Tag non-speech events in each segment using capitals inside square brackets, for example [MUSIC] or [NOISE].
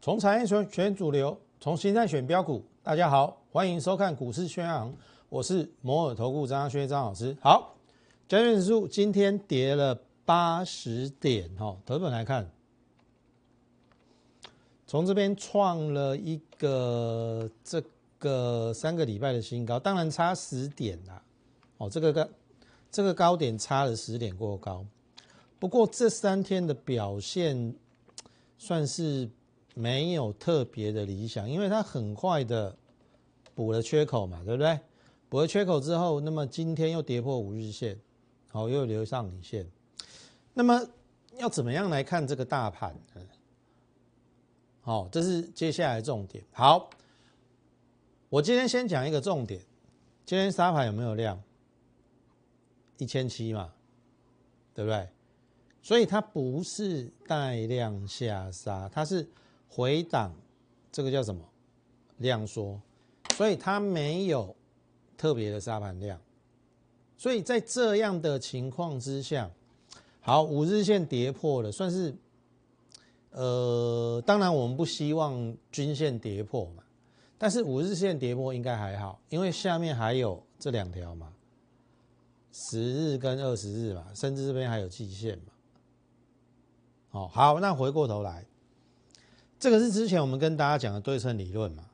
从产业选选主流，从形态选标股。大家好，欢迎收看股市宣扬，我是摩尔投顾张轩张老师。好，加权指数今天跌了八十点，哈，投本来看，从这边创了一个这个三个礼拜的新高，当然差十点啦，哦，这个高这个高点差了十点过高，不过这三天的表现算是。没有特别的理想，因为它很快的补了缺口嘛，对不对？补了缺口之后，那么今天又跌破五日线，好，又留上影线。那么要怎么样来看这个大盘呢？好，这是接下来重点。好，我今天先讲一个重点。今天沙盘有没有量？一千七嘛，对不对？所以它不是带量下杀，它是。回档，这个叫什么？量缩，所以它没有特别的沙盘量，所以在这样的情况之下，好，五日线跌破了，算是，呃，当然我们不希望均线跌破嘛，但是五日线跌破应该还好，因为下面还有这两条嘛，十日跟二十日嘛，甚至这边还有季线嘛，哦，好，那回过头来。这个是之前我们跟大家讲的对称理论嘛，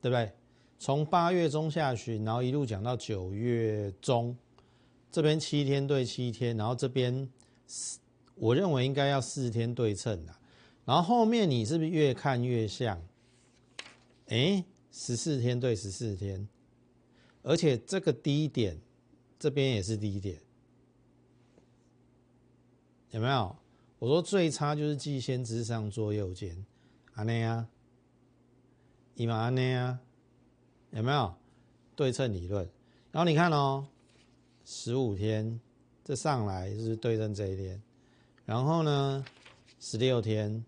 对不对？从八月中下旬，然后一路讲到九月中，这边七天对七天，然后这边我认为应该要四天对称的，然后后面你是不是越看越像？哎，十四天对十四天，而且这个低点这边也是低点，有没有？我说最差就是季先之上做右肩，安内啊，伊玛安内啊，有没有对称理论？然后你看哦，十五天这上来就是对称这一天，然后呢，十六天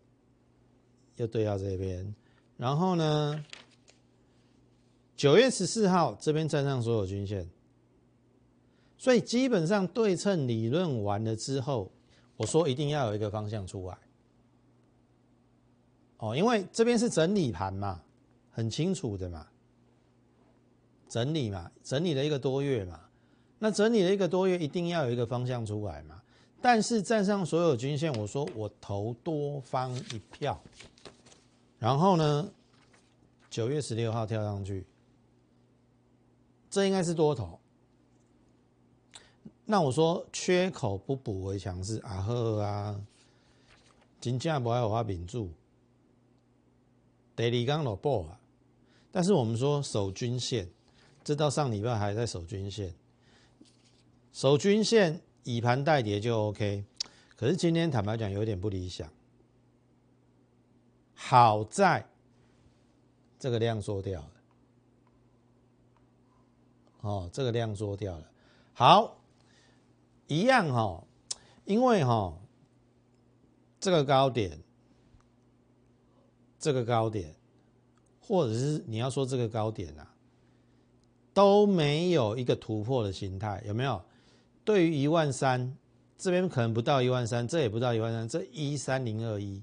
又对到这边，然后呢，九月十四号这边站上所有均线，所以基本上对称理论完了之后。我说一定要有一个方向出来，哦，因为这边是整理盘嘛，很清楚的嘛，整理嘛，整理了一个多月嘛，那整理了一个多月，一定要有一个方向出来嘛。但是站上所有均线，我说我投多方一票，然后呢，九月十六号跳上去，这应该是多头。那我说缺口不补为强势啊呵啊，金价不爱我顶住，第二刚落波啊，但是我们说守均线，这到上礼拜还在守均线，守均线以盘带跌就 OK，可是今天坦白讲有点不理想，好在这个量缩掉了，哦，这个量缩掉了，好。一样哈，因为哈，这个高点，这个高点，或者是你要说这个高点啊，都没有一个突破的形态，有没有？对于一万三这边可能不到一万三，这也不到一万三，这一三零二一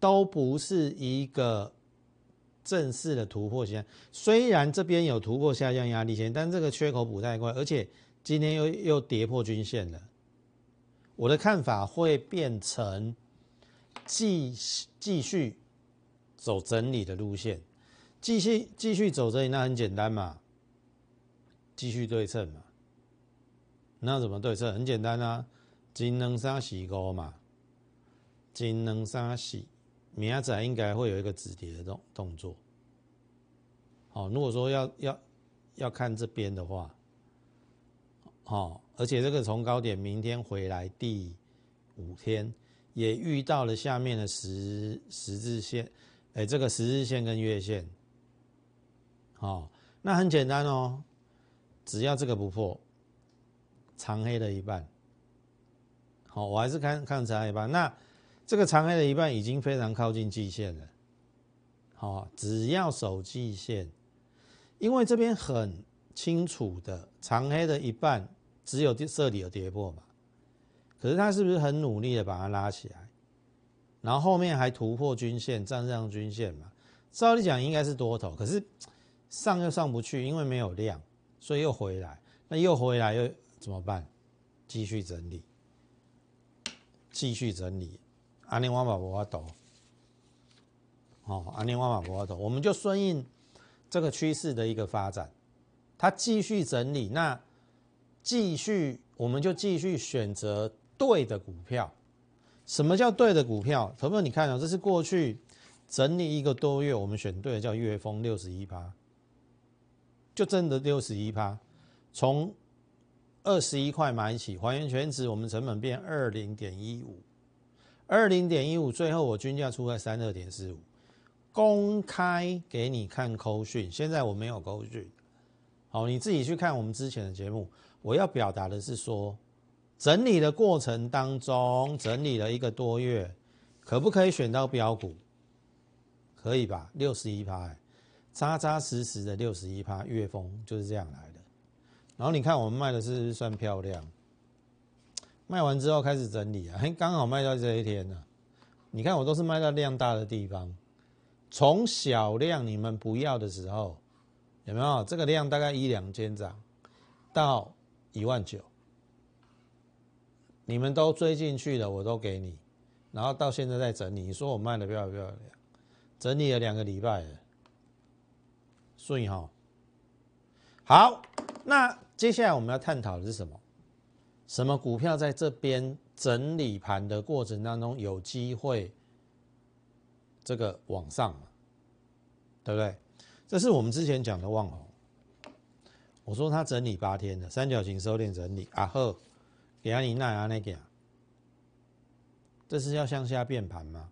都不是一个正式的突破线。虽然这边有突破下降压力线，但这个缺口补太快，而且。今天又又跌破均线了，我的看法会变成继继续走整理的路线，继续继续走整理，那很简单嘛，继续对称嘛，那怎么对称？很简单啊，金能三洗高嘛，金能三洗，明仔应该会有一个止跌的动动作。好，如果说要要要看这边的话。哦，而且这个从高点明天回来第五天，也遇到了下面的十十字线，哎，这个十字线跟月线，好，那很简单哦，只要这个不破，长黑的一半，好，我还是看看长黑一半，那这个长黑的一半已经非常靠近季线了，好，只要守季线，因为这边很清楚的长黑的一半只有这里有跌破嘛，可是它是不是很努力的把它拉起来，然后后面还突破均线站上均线嘛？照理讲应该是多头，可是上又上不去，因为没有量，所以又回来，那又回来又怎么办？继续整理，继续整理，阿尼瓦马博阿斗，哦，阿尼瓦马博阿斗，我们就顺应这个趋势的一个发展，它继续整理，那继续我们就继续选择对的股票。什么叫对的股票？朋友，你看啊，这是过去整理一个多月，我们选对的叫月峰六十一趴，就真的六十一趴，从。二十一块买起，还原全值，我们成本变二零点一五，二零点一五，最后我均价出在三二点四五，公开给你看扣讯，现在我没有扣讯，好，你自己去看我们之前的节目。我要表达的是说，整理的过程当中，整理了一个多月，可不可以选到标股？可以吧？六十一趴，扎扎实实的六十一趴，月峰就是这样来的。然后你看，我们卖的是算漂亮，卖完之后开始整理啊，嘿 [LAUGHS] 刚好卖到这一天呢。你看我都是卖到量大的地方，从小量你们不要的时候，有没有？这个量大概一两千张，到一万九，你们都追进去了，我都给你。然后到现在在整理，你说我卖的漂不漂亮？整理了两个礼拜了，顺哈。好，那。接下来我们要探讨的是什么？什么股票在这边整理盘的过程当中有机会这个往上嘛？对不对？这是我们之前讲的旺红。我说它整理八天的三角形收敛整理啊呵，给阿你奈阿那给啊，这是要向下变盘吗？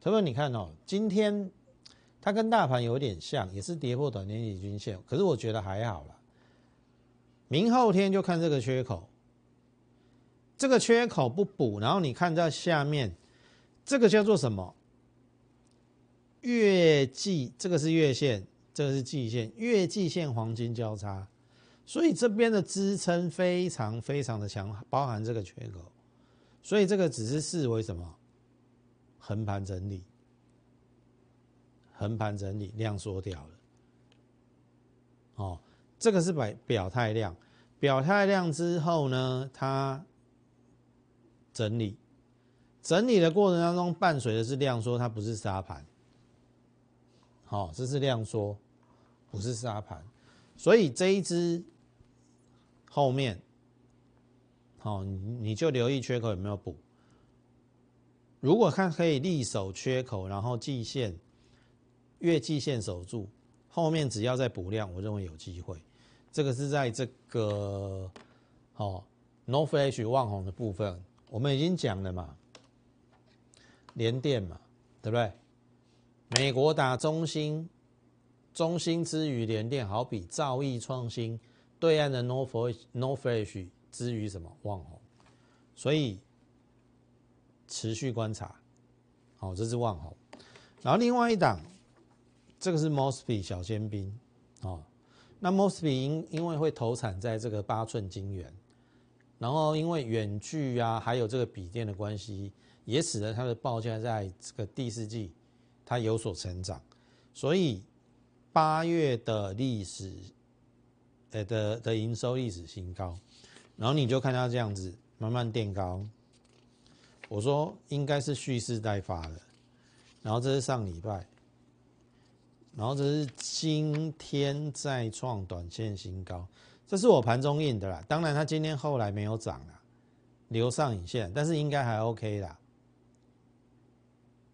他说：“你看哦，今天。”它跟大盘有点像，也是跌破短天期均线，可是我觉得还好了。明后天就看这个缺口，这个缺口不补，然后你看在下面，这个叫做什么？月季，这个是月线，这个是季线，月季线黄金交叉，所以这边的支撑非常非常的强，包含这个缺口，所以这个只是视为什么？横盘整理。横盘整理量缩掉了，哦，这个是表表态量，表态量之后呢，它整理，整理的过程当中伴随的是量缩，它不是沙盘，好，这是量缩，不是沙盘，所以这一只后面，好，你就留意缺口有没有补，如果看可以力守缺口，然后季线。月季线守住，后面只要再补量，我认为有机会。这个是在这个哦，No Flash 望红的部分，我们已经讲了嘛，联电嘛，对不对？美国打中芯，中芯之于联电，好比造诣创新，对岸的 No Flash No Flash 之于什么望红，所以持续观察。好，这是望红，然后另外一档。这个是 Mosby 小尖兵，哦，那 Mosby 因因为会投产在这个八寸晶圆，然后因为远距啊，还有这个笔电的关系，也使得它的报价在这个第四季它有所成长，所以八月的历史，呃的的营收历史新高，然后你就看它这样子慢慢垫高，我说应该是蓄势待发的，然后这是上礼拜。然后这是今天再创短线新高，这是我盘中印的啦。当然，它今天后来没有涨了，留上影线，但是应该还 OK 啦。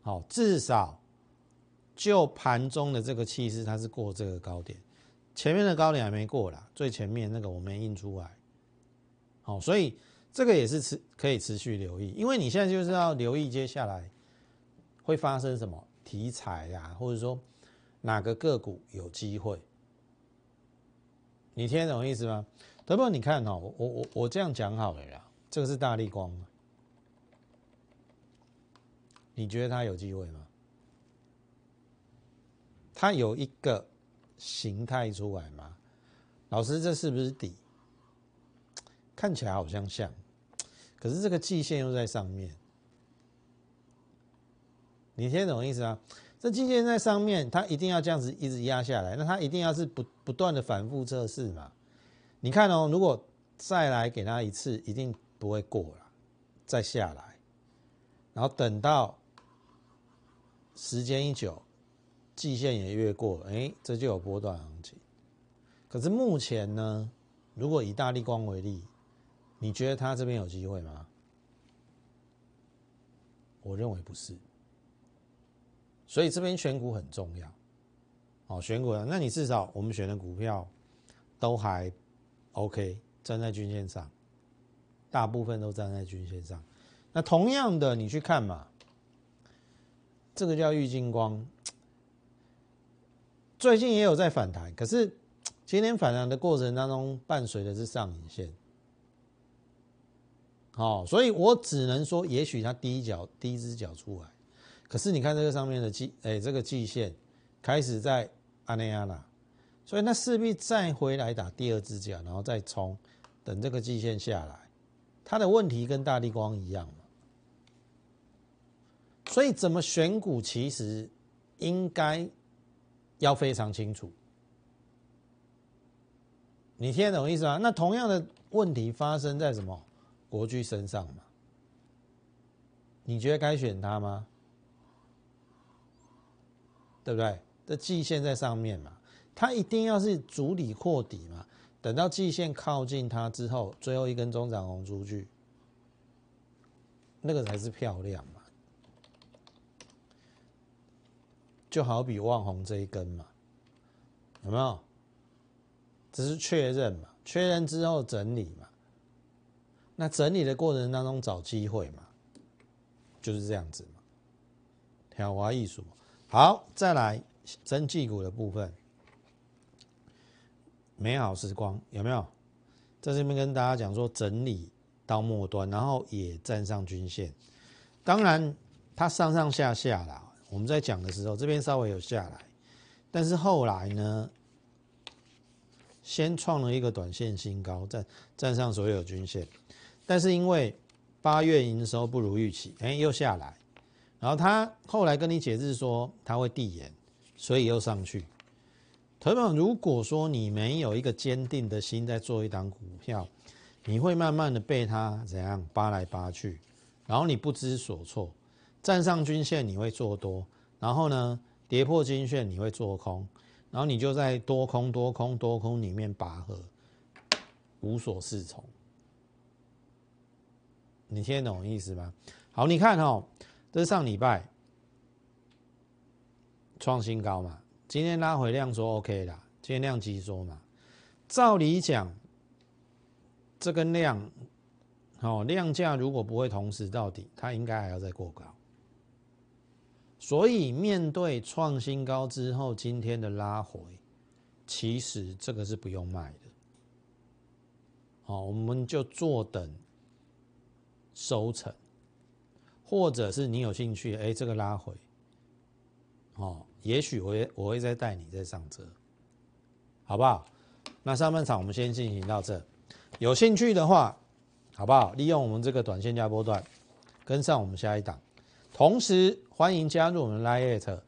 好，至少就盘中的这个气势，它是过这个高点，前面的高点还没过啦，最前面那个我没印出来。好，所以这个也是持可以持续留意，因为你现在就是要留意接下来会发生什么题材呀，或者说。哪个个股有机会？你听得懂意思吗？德不，你看哦，我我我这样讲好了啦。这个是大力光，你觉得它有机会吗？它有一个形态出来吗？老师，这是不是底？看起来好像像，可是这个季线又在上面，你听懂意思啊？这季线在上面，它一定要这样子一直压下来，那它一定要是不不断的反复测试嘛？你看哦，如果再来给它一次，一定不会过了，再下来，然后等到时间一久，季线也越过，哎，这就有波段行情。可是目前呢，如果以大力光为例，你觉得它这边有机会吗？我认为不是。所以这边选股很重要。哦，选股，那你至少我们选的股票都还 OK，站在均线上，大部分都站在均线上。那同样的，你去看嘛，这个叫玉金光，最近也有在反弹，可是。今天反弹的过程当中，伴随的是上影线，好，所以我只能说，也许它第一脚第一只脚出来，可是你看这个上面的季，哎，这个季线开始在阿内亚了，所以那势必再回来打第二支脚，然后再冲，等这个季线下来，它的问题跟大地光一样嘛，所以怎么选股，其实应该要非常清楚。你听得懂意思吗？那同样的问题发生在什么国巨身上嘛？你觉得该选它吗？对不对？这季线在上面嘛，它一定要是主理扩底嘛。等到季线靠近它之后，最后一根中长红出去，那个才是漂亮嘛。就好比望红这一根嘛，有没有？只是确认嘛，确认之后整理嘛，那整理的过程当中找机会嘛，就是这样子嘛，挑花艺术。好，再来真绩股的部分，美好时光有没有？在这边跟大家讲说，整理到末端，然后也站上均线。当然，它上上下下啦，我们在讲的时候，这边稍微有下来，但是后来呢？先创了一个短线新高，站站上所有均线，但是因为八月营收不如预期，哎，又下来。然后他后来跟你解释说他会递延，所以又上去。同样，如果说你没有一个坚定的心在做一档股票，你会慢慢的被它怎样扒来扒去，然后你不知所措。站上均线你会做多，然后呢跌破均线你会做空。然后你就在多空多空多空里面拔河，无所适从。你听得懂意思吗？好，你看哦，这是上礼拜创新高嘛，今天拉回量说 OK 啦，今天量级说嘛，照理讲，这根量，哦，量价如果不会同时到底，它应该还要再过高。所以面对创新高之后，今天的拉回，其实这个是不用卖的。好，我们就坐等收成，或者是你有兴趣，哎，这个拉回，哦，也许我也我会再带你再上车，好不好？那上半场我们先进行到这，有兴趣的话，好不好？利用我们这个短线加波段，跟上我们下一档。同时，欢迎加入我们 Lite，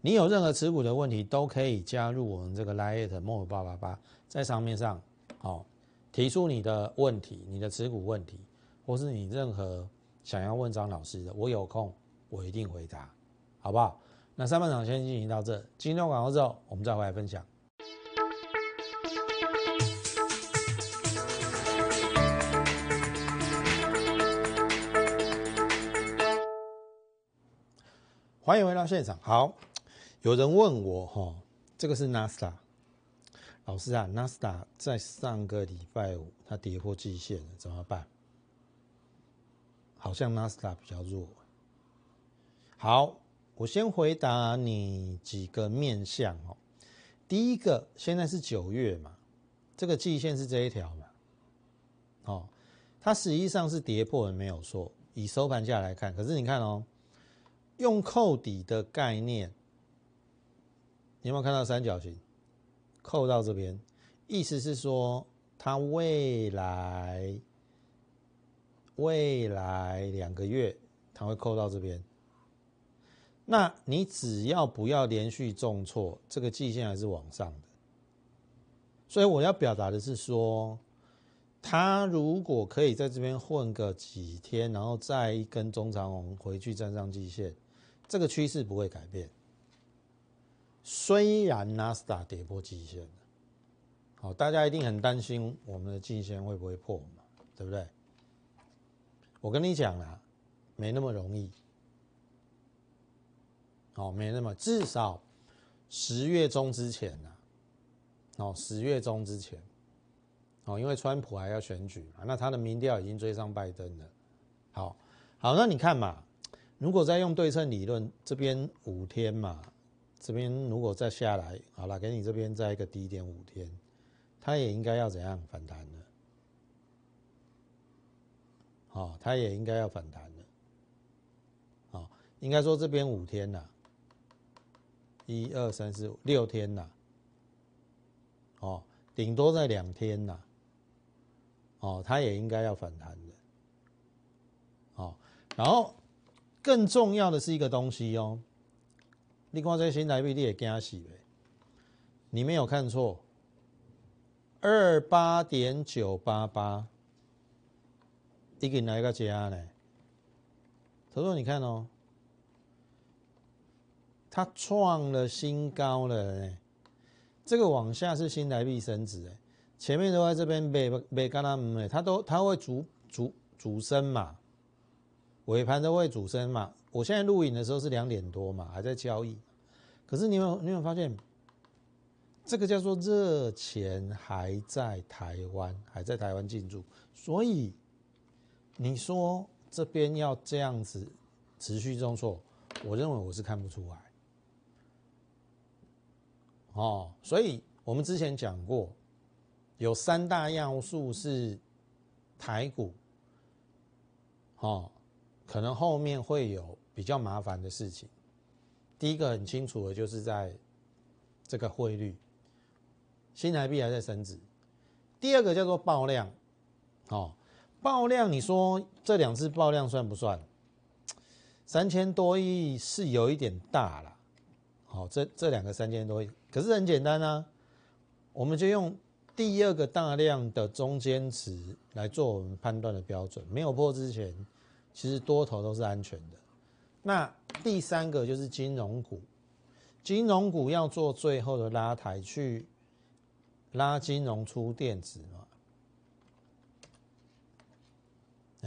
你有任何持股的问题，都可以加入我们这个 Lite 莫八八八，在上面上，好提出你的问题，你的持股问题，或是你任何想要问张老师的，我有空我一定回答，好不好？那上半场先进行到这，金融广告之后，我们再回来分享。欢迎回到现场。好，有人问我哈，这个是 NASA 老师啊，NASA 在上个礼拜五它跌破季线了，怎么办？好像 n a s a 比较弱。好，我先回答你几个面向哦。第一个，现在是九月嘛，这个季线是这一条嘛，哦，它实际上是跌破了没有错，以收盘价来看，可是你看哦。用扣底的概念，你有没有看到三角形扣到这边？意思是说，它未来未来两个月，它会扣到这边。那你只要不要连续重挫，这个季线还是往上的。所以我要表达的是说，它如果可以在这边混个几天，然后再一根中长红回去站上季线，这个趋势不会改变。虽然纳斯达跌破季线。好，大家一定很担心我们的季线会不会破嘛？对不对？我跟你讲啦，没那么容易。哦，没那么，至少十月中之前呐。哦，十月中之前。哦，因为川普还要选举嘛，那他的民调已经追上拜登了。好，好，那你看嘛，如果再用对称理论，这边五天嘛，这边如果再下来，好了，给你这边再一个低点五天。它也应该要怎样反弹的？哦，它也应该要反弹的。哦，应该说这边五天呐，一二三四五六天呐，哦，顶多在两天呐，哦，它也应该要反弹的。哦，然后更重要的是一个东西哦，你看这新台币你也惊死呗，你没有看错。二八点九八八，一个哪一个加呢？头头你看哦，他创了新高了哎，这个往下是新台币升值哎，前面都在这边没没干他们哎，它都它会主主主升嘛，尾盘都会主升嘛。我现在录影的时候是两点多嘛，还在交易，可是你有你有发现？这个叫做热钱还在台湾，还在台湾进驻，所以你说这边要这样子持续重挫，我认为我是看不出来。哦，所以我们之前讲过，有三大要素是台股，哦，可能后面会有比较麻烦的事情。第一个很清楚的就是在这个汇率。新台币还在升值。第二个叫做爆量，哦，爆量，你说这两次爆量算不算？[TSK] 三千多亿是有一点大了，好，这这两个三千多亿，可是很简单啊，我们就用第二个大量的中间值来做我们判断的标准，没有破之前，其实多头都是安全的。那第三个就是金融股，金融股要做最后的拉抬去。拉金融出电子嘛，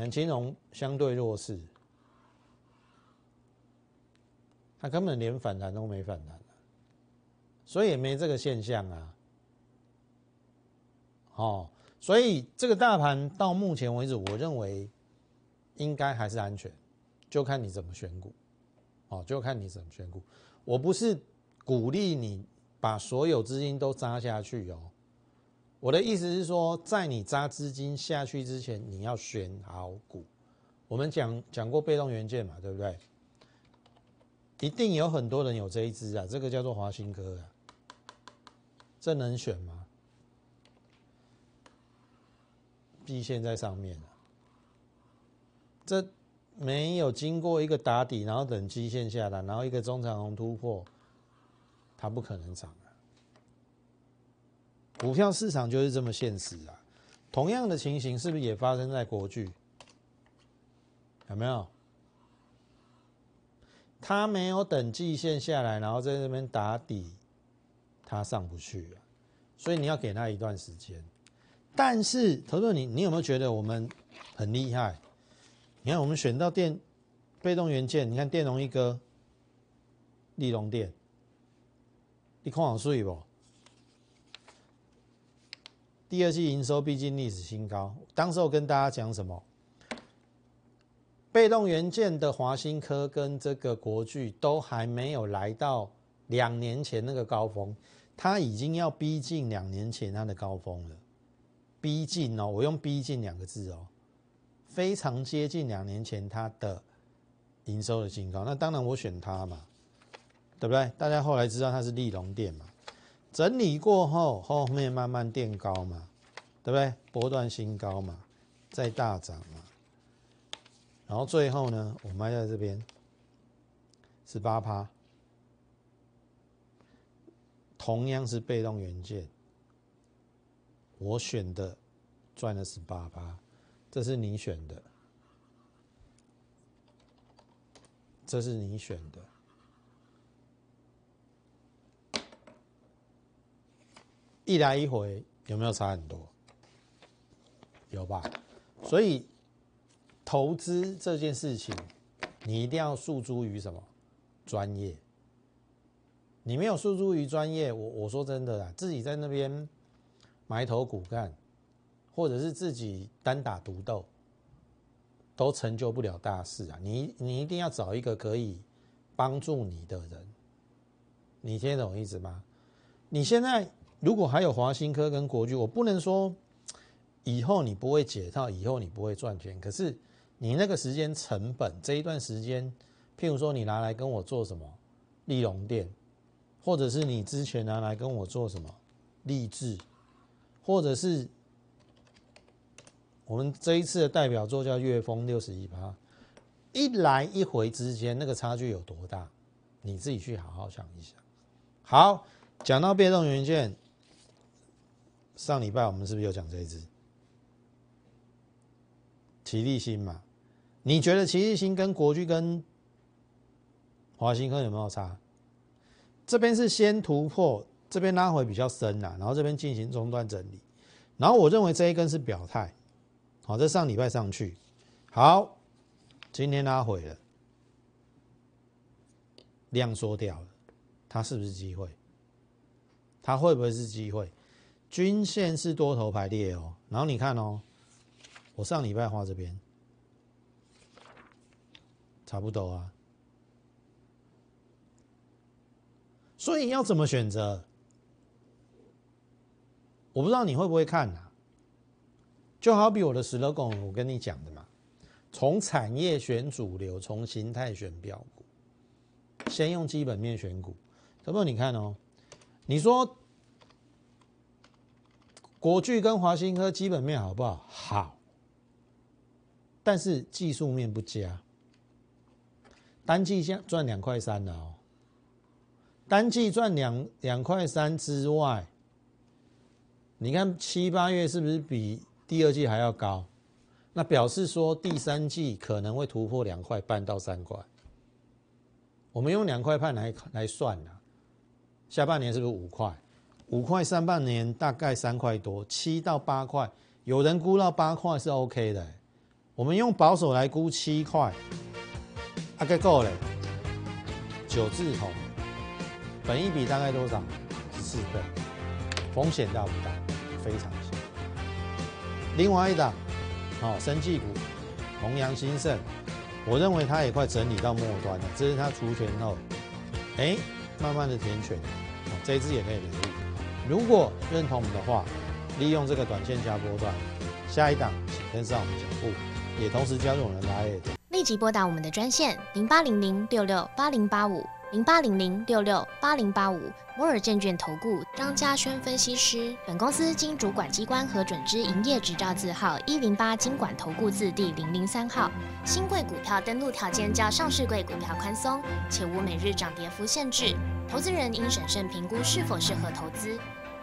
嗯，金融相对弱势，它根本连反弹都没反弹所以也没这个现象啊。哦，所以这个大盘到目前为止，我认为应该还是安全，就看你怎么选股，哦，就看你怎么选股。我不是鼓励你把所有资金都扎下去哦。我的意思是说，在你扎资金下去之前，你要选好股。我们讲讲过被动元件嘛，对不对？一定有很多人有这一支啊，这个叫做华新科啊，这能选吗？币线在上面啊，这没有经过一个打底，然后等基线下来，然后一个中长红突破，它不可能涨。股票市场就是这么现实啊！同样的情形是不是也发生在国巨？有没有？他没有等季线下来，然后在这边打底，他上不去啊！所以你要给他一段时间。但是，投资你，你有没有觉得我们很厉害？你看，我们选到电被动元件，你看电容一哥，利隆电，你看好水不？第二季营收毕竟历史新高，当时我跟大家讲什么？被动元件的华新科跟这个国巨都还没有来到两年前那个高峰，它已经要逼近两年前它的高峰了。逼近哦，我用逼近两个字哦，非常接近两年前它的营收的新高。那当然我选它嘛，对不对？大家后来知道它是利隆店嘛？整理过后，后面慢慢垫高嘛，对不对？波段新高嘛，再大涨嘛，然后最后呢，我卖在这边十八趴，同样是被动元件，我选的赚了十八趴，这是你选的，这是你选的。一来一回有没有差很多？有吧？所以投资这件事情，你一定要诉诸于什么？专业。你没有诉诸于专业，我我说真的啦，自己在那边埋头苦干，或者是自己单打独斗，都成就不了大事啊！你你一定要找一个可以帮助你的人。你听懂意思吗？你现在。如果还有华新科跟国巨，我不能说以后你不会解套，以后你不会赚钱。可是你那个时间成本这一段时间，譬如说你拿来跟我做什么利隆店，或者是你之前拿来跟我做什么励志，或者是我们这一次的代表作叫月峰六十一趴，一来一回之间那个差距有多大？你自己去好好想一想。好，讲到被动元件。上礼拜我们是不是有讲这一支？奇力新嘛？你觉得奇力新跟国巨跟华新科有没有差？这边是先突破，这边拉回比较深呐，然后这边进行中断整理，然后我认为这一根是表态，好，这上礼拜上去，好，今天拉回了，量缩掉了，它是不是机会？它会不会是机会？均线是多头排列哦，然后你看哦，我上礼拜画这边差不多啊，所以要怎么选择？我不知道你会不会看啊？就好比我的十乐拱，我跟你讲的嘛，从产业选主流，从形态选标股，先用基本面选股。可不，你看哦，你说。国巨跟华新科基本面好不好？好，但是技术面不佳，单季先赚两块三了哦。单季赚两两块三之外，你看七八月是不是比第二季还要高？那表示说第三季可能会突破两块半到三块。我们用两块半来来算啊，下半年是不是五块？五块上半年大概三块多，七到八块，有人估到八块是 OK 的。我们用保守来估七块，大概够了。九字头，本一比大概多少？四倍，风险大不大？非常小。另外一档，哦，生技股，弘扬兴盛，我认为它也快整理到末端了，这是它除权后，哎，慢慢的填权，哦，这一只也可以留意。如果认同我们的话，利用这个短线加波段，下一档请跟上我们脚步，也同时加入我们的拉页。立即拨打我们的专线零八零零六六八零八五零八零零六六八零八五摩尔证券投顾张嘉轩分析师。本公司经主管机关核准之营业执照字号一零八金管投顾字第零零三号。新贵股票登录条件较上市贵股票宽松，且无每日涨跌幅限制。投资人应审慎评估是否适合投资。